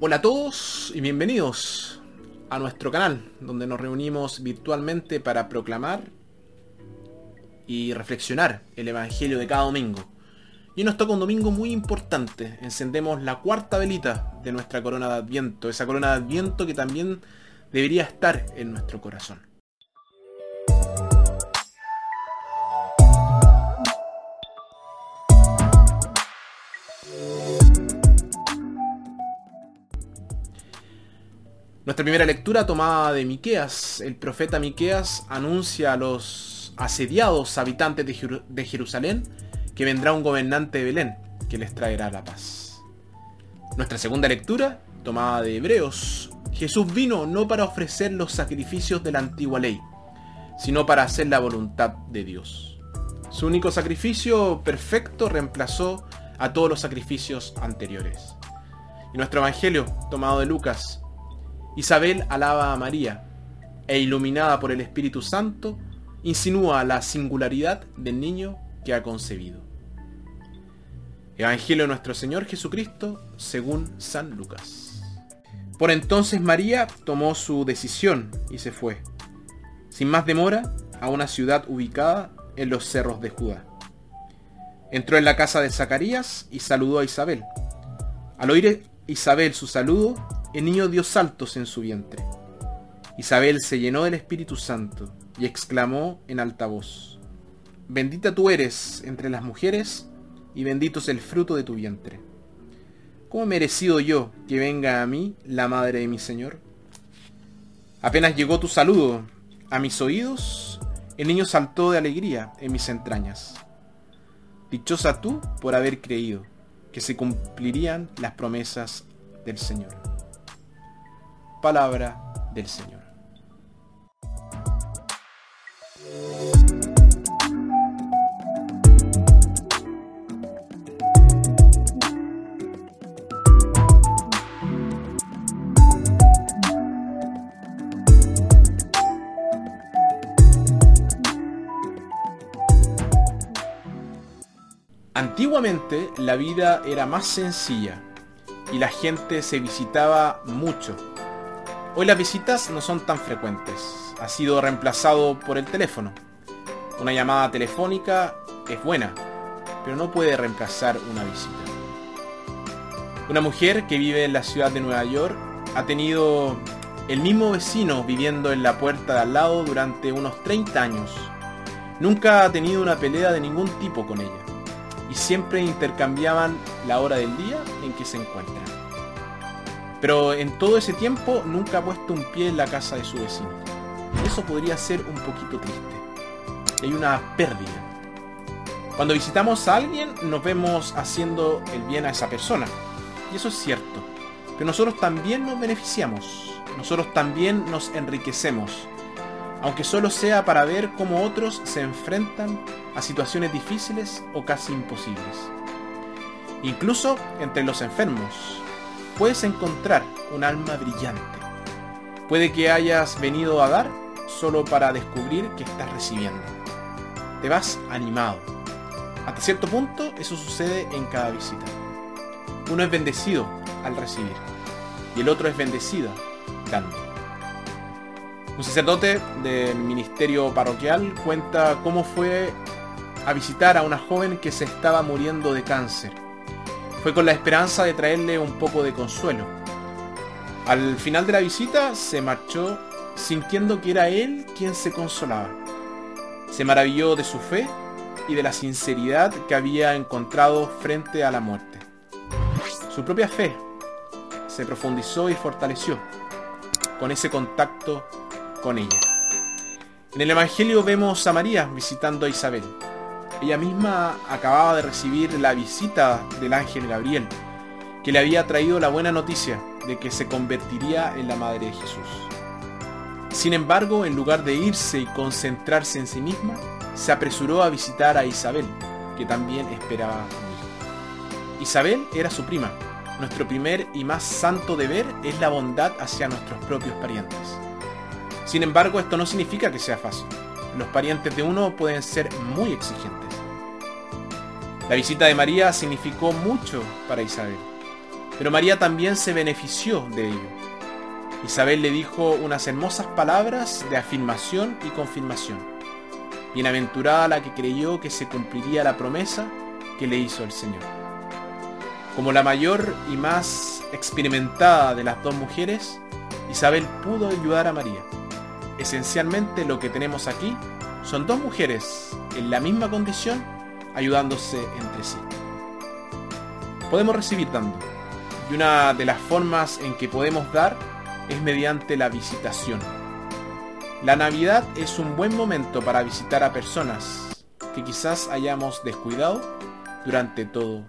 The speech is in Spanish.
Hola a todos y bienvenidos a nuestro canal, donde nos reunimos virtualmente para proclamar y reflexionar el Evangelio de cada domingo. Y nos toca un domingo muy importante. Encendemos la cuarta velita de nuestra corona de Adviento, esa corona de Adviento que también debería estar en nuestro corazón. Nuestra primera lectura tomada de Miqueas. El profeta Miqueas anuncia a los asediados habitantes de, Jerusalén que vendrá un gobernante de Belén que les traerá la paz. Nuestra segunda lectura, tomada de Hebreos. Jesús vino no para ofrecer los sacrificios de la antigua ley, sino para hacer la voluntad de Dios. Su único sacrificio perfecto reemplazó a todos los sacrificios anteriores. Y nuestro Evangelio, tomado de Lucas, Isabel alaba a María e iluminada por el Espíritu Santo, insinúa la singularidad del niño que ha concebido. Evangelio de nuestro Señor Jesucristo según San Lucas. Por entonces María tomó su decisión y se fue, sin más demora, a una ciudad ubicada en los cerros de Judá. Entró en la casa de Zacarías y saludó a Isabel. Al oír Isabel su saludo, el niño dio saltos en su vientre. Isabel se llenó del Espíritu Santo y exclamó en alta voz, Bendita tú eres entre las mujeres y bendito es el fruto de tu vientre. ¿Cómo he merecido yo que venga a mí la madre de mi Señor? Apenas llegó tu saludo a mis oídos, el niño saltó de alegría en mis entrañas. Dichosa tú por haber creído que se cumplirían las promesas del Señor. Palabra del Señor. Antiguamente la vida era más sencilla y la gente se visitaba mucho Hoy las visitas no son tan frecuentes. Ha sido reemplazado por el teléfono. Una llamada telefónica es buena, pero no puede reemplazar una visita. Una mujer que vive en la ciudad de Nueva York ha tenido el mismo vecino viviendo en la puerta de al lado durante unos 30 años. Nunca ha tenido una pelea de ningún tipo con ella y siempre intercambiaban la hora del día en que se encuentran. Pero en todo ese tiempo nunca ha puesto un pie en la casa de su vecino. Eso podría ser un poquito triste. Hay una pérdida. Cuando visitamos a alguien nos vemos haciendo el bien a esa persona. Y eso es cierto. Pero nosotros también nos beneficiamos. Nosotros también nos enriquecemos. Aunque solo sea para ver cómo otros se enfrentan a situaciones difíciles o casi imposibles. Incluso entre los enfermos, puedes encontrar un alma brillante. Puede que hayas venido a dar solo para descubrir que estás recibiendo. Te vas animado. Hasta cierto punto eso sucede en cada visita. Uno es bendecido al recibir y el otro es bendecido dando. Un sacerdote del ministerio parroquial cuenta cómo fue a visitar a una joven que se estaba muriendo de cáncer fue con la esperanza de traerle un poco de consuelo. Al final de la visita se marchó sintiendo que era él quien se consolaba. Se maravilló de su fe y de la sinceridad que había encontrado frente a la muerte. Su propia fe se profundizó y fortaleció con ese contacto con ella. En el Evangelio vemos a María visitando a Isabel. Ella misma acababa de recibir la visita del ángel Gabriel, que le había traído la buena noticia de que se convertiría en la madre de Jesús. Sin embargo, en lugar de irse y concentrarse en sí misma, se apresuró a visitar a Isabel, que también esperaba. Isabel era su prima. Nuestro primer y más santo deber es la bondad hacia nuestros propios parientes. Sin embargo, esto no significa que sea fácil. Los parientes de uno pueden ser muy exigentes. La visita de María significó mucho para Isabel. Pero María también se benefició de ello. Isabel le dijo unas hermosas palabras de afirmación y confirmación. Bienaventurada la que creyó que se cumpliría la promesa que le hizo el Señor. Como la mayor y más experimentada de las dos mujeres, Isabel pudo ayudar a María. Esencialmente lo que tenemos aquí son dos mujeres en la misma condición ayudándose entre sí. Podemos recibir dando. Y una de las formas en que podemos dar es mediante la visitación. La Navidad es un buen momento para visitar a personas que quizás hayamos descuidado durante todo